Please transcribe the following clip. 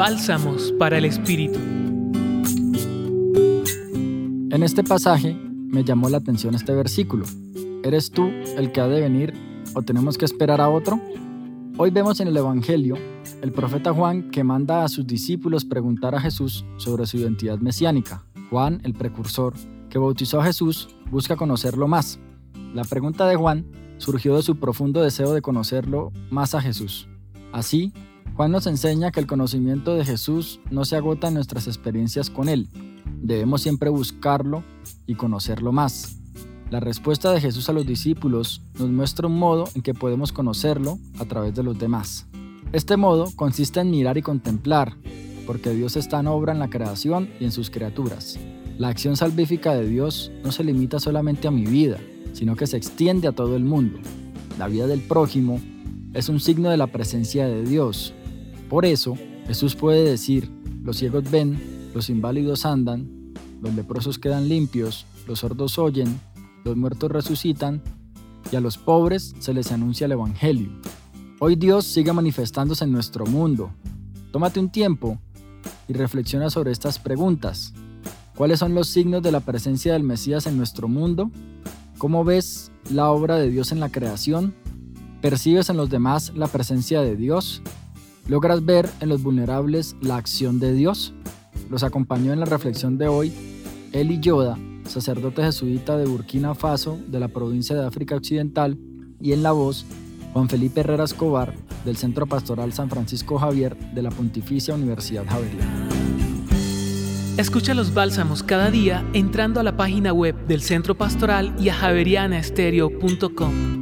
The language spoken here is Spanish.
Bálsamos para el Espíritu. En este pasaje me llamó la atención este versículo. ¿Eres tú el que ha de venir o tenemos que esperar a otro? Hoy vemos en el Evangelio el profeta Juan que manda a sus discípulos preguntar a Jesús sobre su identidad mesiánica. Juan, el precursor, que bautizó a Jesús, busca conocerlo más. La pregunta de Juan surgió de su profundo deseo de conocerlo más a Jesús. Así, Juan nos enseña que el conocimiento de Jesús no se agota en nuestras experiencias con Él. Debemos siempre buscarlo y conocerlo más. La respuesta de Jesús a los discípulos nos muestra un modo en que podemos conocerlo a través de los demás. Este modo consiste en mirar y contemplar, porque Dios está en obra en la creación y en sus criaturas. La acción salvífica de Dios no se limita solamente a mi vida, sino que se extiende a todo el mundo. La vida del prójimo es un signo de la presencia de Dios. Por eso, Jesús puede decir, los ciegos ven, los inválidos andan, los leprosos quedan limpios, los sordos oyen, los muertos resucitan, y a los pobres se les anuncia el Evangelio. Hoy Dios sigue manifestándose en nuestro mundo. Tómate un tiempo y reflexiona sobre estas preguntas. ¿Cuáles son los signos de la presencia del Mesías en nuestro mundo? ¿Cómo ves la obra de Dios en la creación? ¿Percibes en los demás la presencia de Dios? ¿Logras ver en los vulnerables la acción de Dios? Los acompañó en la reflexión de hoy Eli Yoda, sacerdote jesuita de Burkina Faso, de la provincia de África Occidental, y en la voz Juan Felipe Herrera Escobar, del Centro Pastoral San Francisco Javier de la Pontificia Universidad Javeriana. Escucha los bálsamos cada día entrando a la página web del Centro Pastoral y a javerianaestereo.com.